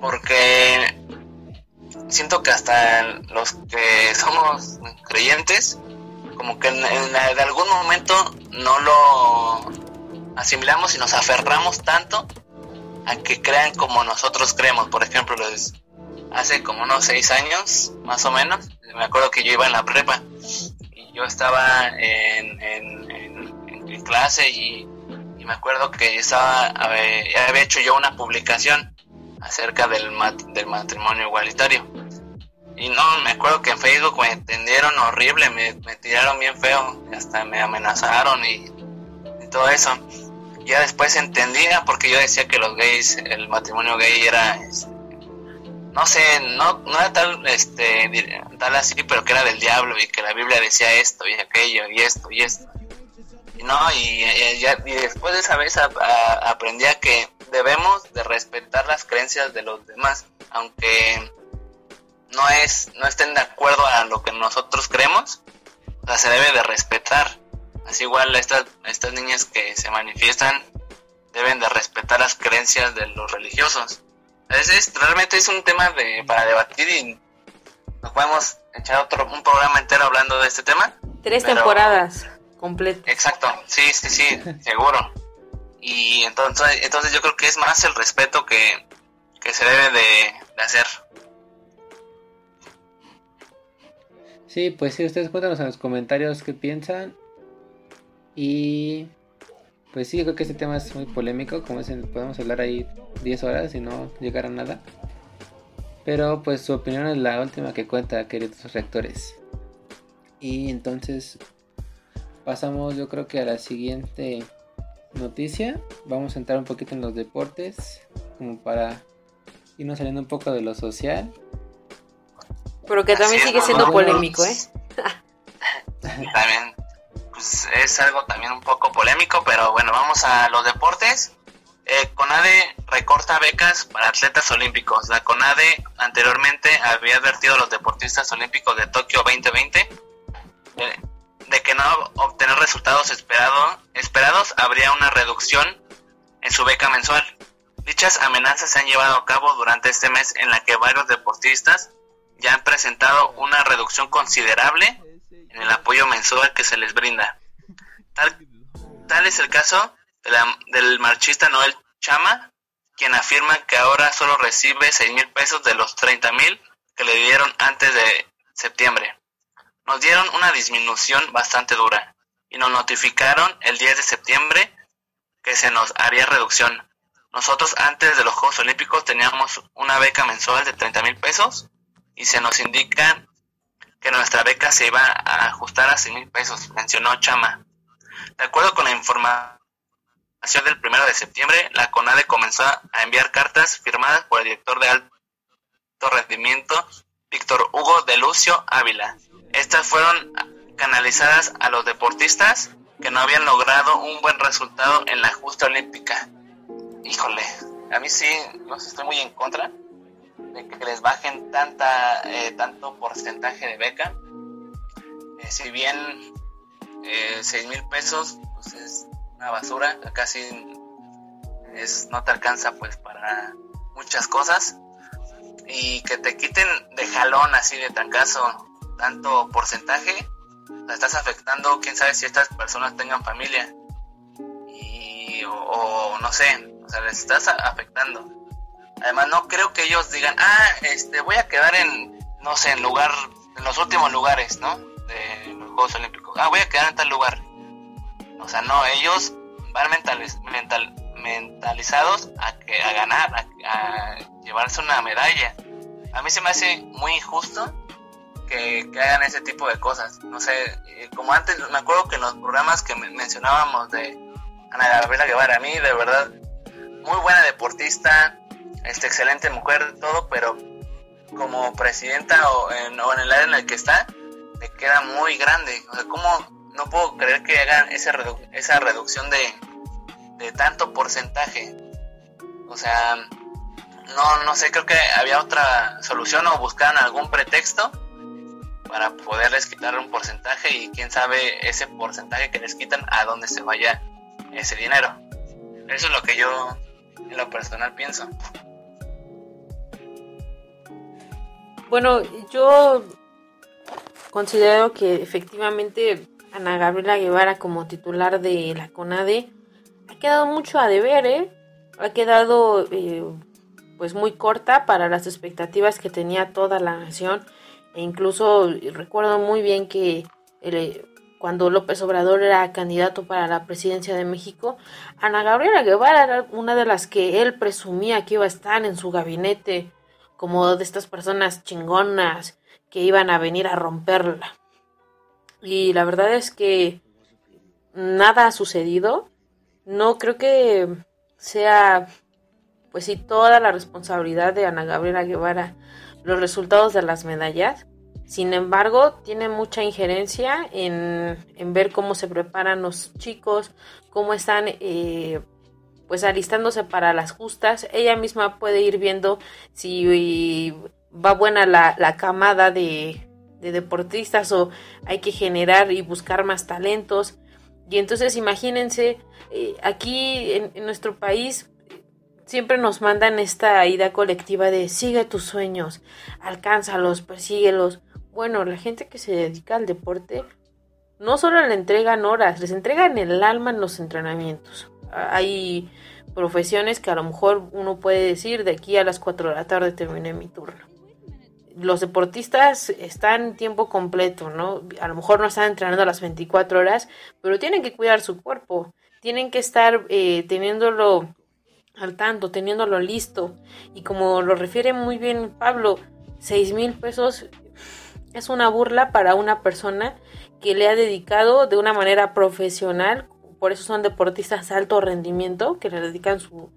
B: Porque siento que hasta los que somos creyentes, como que en, de algún momento no lo asimilamos y nos aferramos tanto a que crean como nosotros creemos. Por ejemplo, les, hace como unos seis años, más o menos. Me acuerdo que yo iba en la prepa y yo estaba en, en, clase y, me acuerdo que estaba, había hecho yo una publicación acerca del, del matrimonio igualitario. Y no, me acuerdo que en Facebook me entendieron horrible, me, tiraron bien feo, hasta me amenazaron y, y todo eso. Ya después entendía porque yo decía que los gays, el matrimonio gay era este, no sé, no, no era tal, este, tal así, pero que era del diablo y que la Biblia decía esto y aquello y esto y esto. Y no, y, y, después de esa vez aprendí a que debemos de respetar las creencias de los demás, aunque no es, no estén de acuerdo a lo que nosotros creemos, o sea, se debe de respetar. Así igual estas, estas niñas que se manifiestan deben de respetar las creencias de los religiosos es, realmente es un tema de, para debatir y nos podemos echar otro un programa entero hablando de este tema.
A: Tres temporadas completas.
B: Exacto, sí, sí, sí, seguro. Y entonces, entonces yo creo que es más el respeto que, se debe de, hacer.
C: Sí, pues sí, ustedes cuéntanos en los comentarios qué piensan. Y pues sí, creo que este tema es muy polémico, como dicen, podemos hablar ahí 10 horas y no llegar a nada. Pero pues su opinión es la última que cuenta, queridos rectores. Y entonces pasamos yo creo que a la siguiente noticia. Vamos a entrar un poquito en los deportes, como para irnos saliendo un poco de lo social.
A: Pero que también sigue siendo polémico, ¿eh?
B: también pues es algo también un poco polémico, pero bueno, vamos a los deportes. Eh, CONADE recorta becas para atletas olímpicos. La CONADE anteriormente había advertido a los deportistas olímpicos de Tokio 2020 eh, de que no obtener resultados esperado, esperados habría una reducción en su beca mensual. Dichas amenazas se han llevado a cabo durante este mes en la que varios deportistas ya han presentado una reducción considerable el apoyo mensual que se les brinda. Tal, es el caso del marchista Noel Chama, quien afirma que ahora solo recibe 6 mil pesos de los 30 mil que le dieron antes de septiembre. Nos dieron una disminución bastante dura y nos notificaron el 10 de septiembre que se nos haría reducción. Nosotros antes de los Juegos Olímpicos teníamos una beca mensual de 30 mil pesos y se nos indica que nuestra beca se iba a ajustar a 100 mil pesos, mencionó Chama. De acuerdo con la información del 1 de septiembre, la CONADE comenzó a enviar cartas firmadas por el director de alto rendimiento, Víctor Hugo de Lucio Ávila. Estas fueron canalizadas a los deportistas que no habían logrado un buen resultado en la justa olímpica. Híjole, a mí sí, no estoy muy en contra de que les bajen tanta, eh, tanto porcentaje de beca. Eh, si bien eh, 6 mil pesos pues es una basura, casi es, no te alcanza pues para muchas cosas y que te quiten de jalón así de trancazo tanto porcentaje, la estás afectando, quién sabe si estas personas tengan familia y o, no sé, o sea, les estás afectando. Además no creo que ellos digan, ah, este, voy a quedar en, no sé, en lugar, en los últimos lugares, ¿no? De los Juegos Olímpicos. Ah, voy a quedar en tal lugar. O sea, no, ellos van mentales, mental, mentalizados a, que, a ganar, a, llevarse una medalla. A mí se me hace muy injusto que, hagan ese tipo de cosas. No sé, eh, como antes, me acuerdo que en los programas que mencionábamos de Ana Gabriela Guevara, a mí de verdad, muy buena deportista, este, excelente mujer, todo, pero como presidenta o en, o en el área en el que está, me queda muy grande. O sea, ¿cómo no puedo creer que hagan esa, esa reducción de, de tanto porcentaje. O sea, no, no sé, creo que había otra solución o buscaban algún pretexto para poderles quitar un porcentaje y quién sabe ese porcentaje que les quitan a dónde se vaya ese dinero. Eso es lo que yo en lo personal pienso.
A: Bueno, yo considero que efectivamente Ana Gabriela Guevara como titular de la CONADE ha quedado mucho a deber, ¿eh? Ha quedado eh, pues muy corta para las expectativas que tenía toda la nación. E incluso recuerdo muy bien que eh, cuando López Obrador era candidato para la presidencia de México, Ana Gabriela Guevara era una de las que él presumía que iba a estar en su gabinete como de estas personas chingonas que iban a venir a romperla. Y la verdad es que nada ha sucedido no creo que sea, pues sí, toda la responsabilidad de Ana Gabriela Guevara los resultados de las medallas. Sin embargo, tiene mucha injerencia en, ver cómo se preparan los chicos, cómo están eh, pues alistándose para las justas. Ella misma puede ir viendo si va buena la, la camada de, de deportistas o hay que generar y buscar más talentos. Y entonces imagínense, eh, aquí en, nuestro país siempre nos mandan esta idea colectiva de sigue tus sueños, alcánzalos, persíguelos. Bueno, la gente que se dedica al deporte no solo le entregan horas, les entregan el alma en los entrenamientos. Hay profesiones que a lo mejor uno puede decir de aquí a las 4 de la tarde terminé mi turno los deportistas están tiempo completo, ¿no? A lo mejor no están entrenando a las 24 horas, pero tienen que cuidar su cuerpo, tienen que estar eh, teniéndolo al tanto, teniéndolo listo. Y como lo refiere muy bien Pablo, 6 mil pesos es una burla para una persona que le ha dedicado de una manera profesional, por eso son deportistas de alto rendimiento, que le dedican su,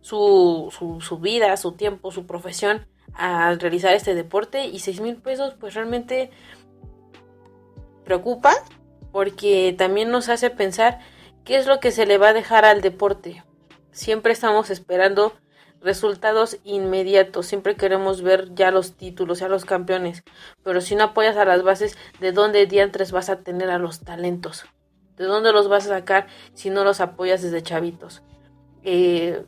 A: su, su, vida, su tiempo, su profesión al realizar este deporte y seis mil pesos pues realmente preocupa porque también nos hace pensar qué es lo que se le va a dejar al deporte. Siempre estamos esperando resultados inmediatos, siempre queremos ver ya los títulos, ya los campeones, pero si no apoyas a las bases, ¿de dónde diantres vas a tener a los talentos? ¿De dónde los vas a sacar si no los apoyas desde chavitos? Eh,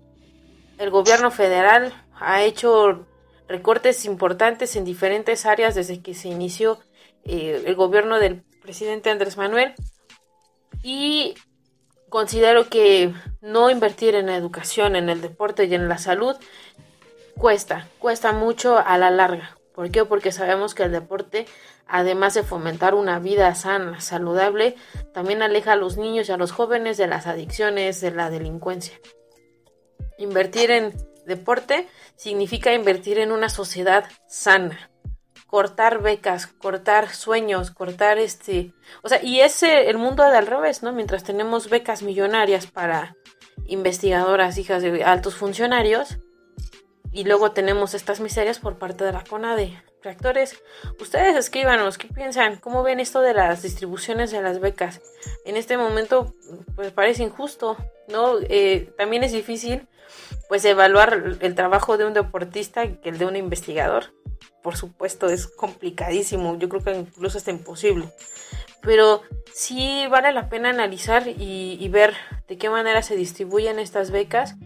A: el gobierno federal ha hecho recortes importantes en diferentes áreas desde que se inició eh, el gobierno del presidente Andrés Manuel y considero que no invertir en la educación, en el deporte y en la salud cuesta, cuesta mucho a la larga. ¿Por qué? Porque sabemos que el deporte, además de fomentar una vida sana, saludable, también aleja a los niños y a los jóvenes de las adicciones, de la delincuencia. Invertir en deporte significa invertir en una sociedad sana. Cortar becas, cortar sueños, cortar este... O sea, y ese el mundo de al revés, ¿no? Mientras tenemos becas millonarias para investigadoras, hijas de altos funcionarios, y luego tenemos estas miserias por parte de la CONADE. Reactores, ustedes escríbanos, ¿qué piensan? ¿Cómo ven esto de las distribuciones de las becas? En este momento, pues parece injusto, ¿no? Eh, también es difícil, pues, evaluar el trabajo de un deportista que el de un investigador. Por supuesto, es complicadísimo, yo creo que incluso es imposible. Pero sí vale la pena analizar y, ver de qué manera se distribuyen estas becas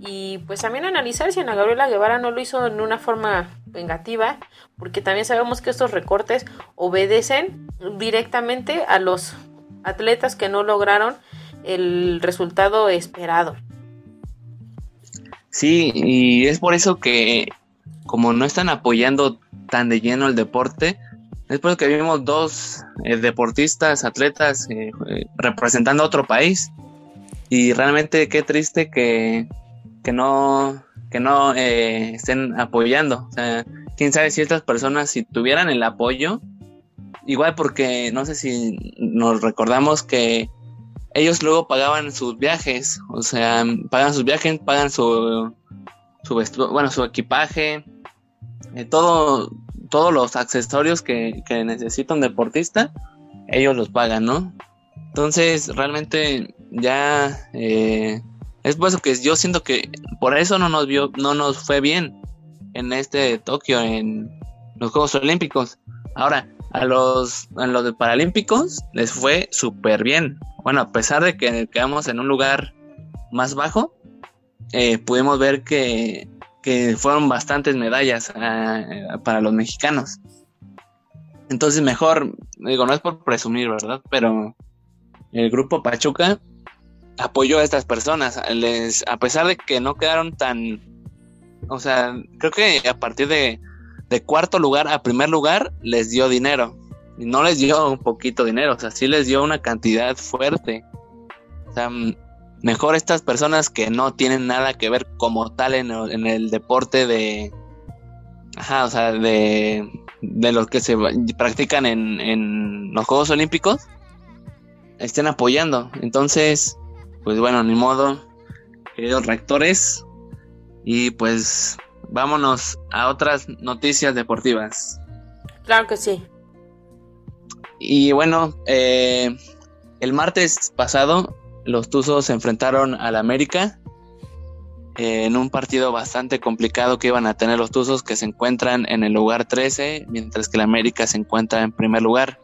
A: y pues también analizar si Ana Gabriela Guevara no lo hizo en una forma vengativa, porque también sabemos que estos recortes obedecen directamente a los atletas que no lograron el resultado esperado.
B: Sí, y es por eso que como no están apoyando tan de lleno el deporte, eso que vimos dos eh, deportistas, atletas eh, eh, representando a otro país. Y realmente qué triste que que no, que no estén apoyando. O sea, quién sabe si estas personas, si tuvieran el apoyo, igual porque no sé si nos recordamos que ellos luego pagaban sus viajes, o sea, pagan sus viajes, pagan su, su bueno, su equipaje, todo, todos los accesorios que, que necesita un deportista, ellos los pagan, ¿no? Entonces, realmente ya eh, es por eso que yo siento que por eso no nos vio, no nos fue bien en este Tokio, en los Juegos Olímpicos. Ahora, a los, a los de Paralímpicos les fue súper bien. Bueno, a pesar de que quedamos en un lugar más bajo, eh, pudimos ver que, que, fueron bastantes medallas ah, para los mexicanos. Entonces, mejor, digo, no es por presumir, ¿verdad? Pero el grupo Pachuca apoyó a estas personas. Les, a pesar de que no quedaron tan. O sea, creo que a partir de, de cuarto lugar a primer lugar les dio dinero. Y no les dio un poquito dinero, o sea, sí les dio una cantidad fuerte. O sea, mejor estas personas que no tienen nada que ver como tal en, en el deporte de. Ajá, o sea, de, de los que se practican en, en los Juegos Olímpicos estén apoyando. Entonces, pues bueno, ni modo, queridos rectores. Y pues vámonos a otras noticias deportivas.
A: Claro que sí.
B: Y bueno, eh, el martes pasado los Tuzos se enfrentaron al América eh, en un partido bastante complicado que iban a tener los Tuzos que se encuentran en el lugar 13, mientras que el América se encuentra en primer lugar.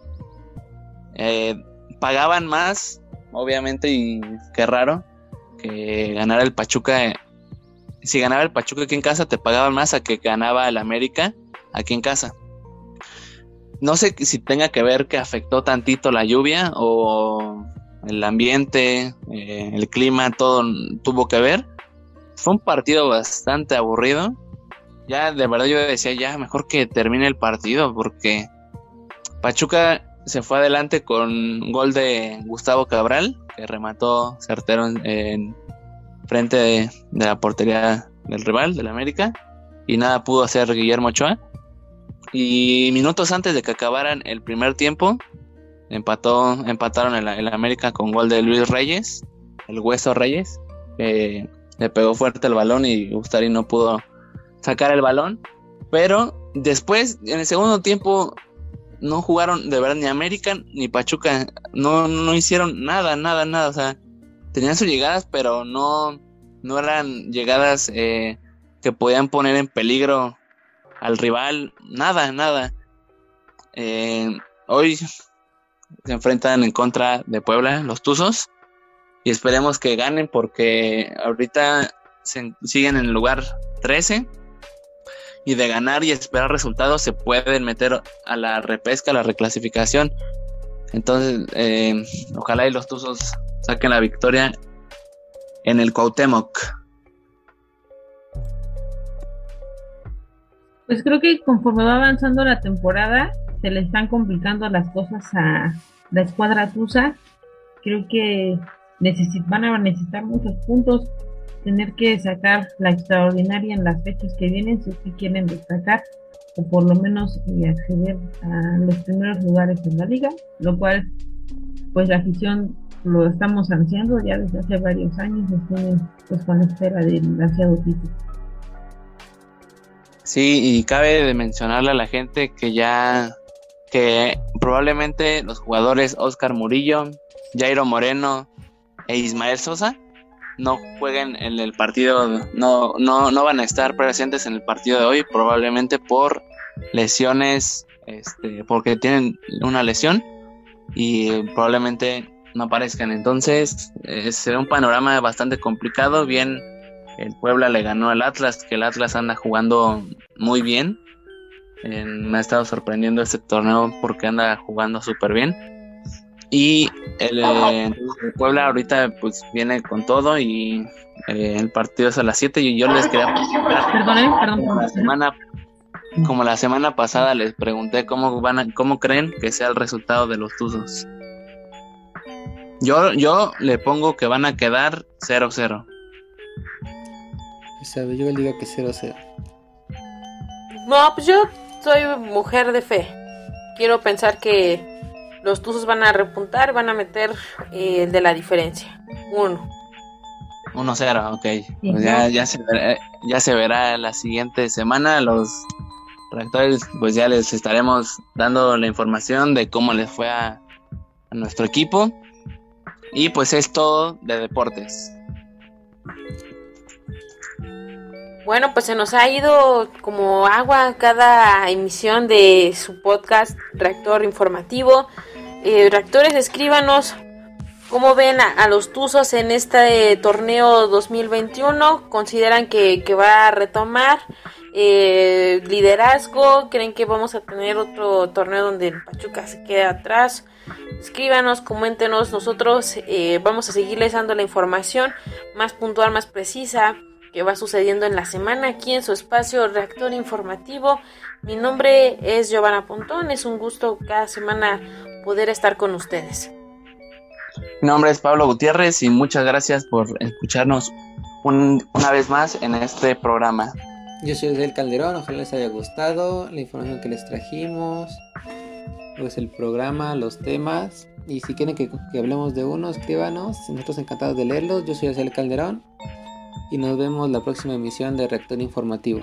B: Eh, pagaban más obviamente, y qué raro que ganara el Pachuca. Si ganaba el Pachuca aquí en casa, te pagaban más a que ganaba el América aquí en casa. No sé si tenga que ver que afectó tantito la lluvia o el ambiente, eh, el clima, todo tuvo que ver. Fue un partido bastante aburrido. Ya de verdad yo decía ya mejor que termine el partido porque Pachuca se fue adelante con gol de Gustavo Cabral, que remató certero en, frente de, la portería del rival, del América, y nada pudo hacer Guillermo Ochoa. Y minutos antes de que acabaran el primer tiempo, empató, empataron el, el América con gol de Luis Reyes, el Hueso Reyes, le pegó fuerte el balón y Gustari no pudo sacar el balón. Pero después, en el segundo tiempo, no jugaron de verdad ni América ni Pachuca, no, no hicieron nada, nada, nada, o sea, tenían sus llegadas, pero no, no eran llegadas eh, que podían poner en peligro al rival, nada, nada. Eh, hoy se enfrentan en contra de Puebla, los Tuzos, y esperemos que ganen porque ahorita se, siguen en el lugar 13 y de ganar y esperar resultados se pueden meter a la repesca, a la reclasificación. Entonces, eh, ojalá y los Tuzos saquen la victoria en el Cuauhtémoc.
E: Pues creo que conforme va avanzando la temporada, se le están complicando las cosas a la escuadra Tusa. Creo que van a necesitar muchos puntos tener que sacar la extraordinaria en las fechas que vienen si es quieren destacar o por lo menos eh, acceder a los primeros lugares en la liga, lo cual pues la afición lo estamos ansiando ya desde hace varios años, nos pues con la espera del ansiado título.
B: Sí, y cabe de mencionarle a la gente que ya que probablemente los jugadores Oscar Murillo, Jairo Moreno e Ismael Sosa no jueguen en el partido, no, no, no van a estar presentes en el partido de hoy, probablemente por lesiones, este, porque tienen una lesión y probablemente no aparezcan. Entonces, eh, será un panorama bastante complicado. Bien, el Puebla le ganó al Atlas, que el Atlas anda jugando muy bien. Me ha estado sorprendiendo este torneo porque anda jugando súper bien. Y el, eh, Puebla ahorita pues viene con todo y eh, el partido es a las 7 y yo les quería preguntar como la semana como la semana pasada les pregunté cómo van cómo creen que sea el resultado de los Tuzos. Yo yo le pongo que van a quedar 0-0.
C: Yo le digo que 0-0.
A: No, pues yo soy mujer de fe. Quiero pensar que los Tuzos van a repuntar, van a meter eh, el de la diferencia. Uno.
B: 1-0, ok. Pues ya, ya, se verá, ya se verá la siguiente semana. Los reactores, pues ya les estaremos dando la información de cómo les fue a, a nuestro equipo. Y pues es todo de deportes.
A: Bueno, pues se nos ha ido como agua cada emisión de su podcast Reactor Informativo. Eh, reactores, escríbanos cómo ven a, los Tuzos en este torneo 2021. ¿Consideran que, va a retomar eh, liderazgo? ¿Creen que vamos a tener otro torneo donde el Pachuca se quede atrás? Escríbanos, coméntenos. Nosotros eh, vamos a seguirles dando la información más puntual, más precisa que va sucediendo en la semana aquí en su espacio Reactor Informativo. Mi nombre es Giovanna Pontón, es un gusto cada semana poder estar con ustedes.
B: Mi nombre es Pablo Gutiérrez y muchas gracias por escucharnos una vez más en este programa.
C: Yo soy Del Calderón, ojalá les haya gustado la información que les trajimos, pues el programa, los temas. Y si quieren que, hablemos de uno, escríbanos. Nosotros encantados de leerlos. Yo soy José Calderón y nos vemos la próxima emisión de Reactor Informativo.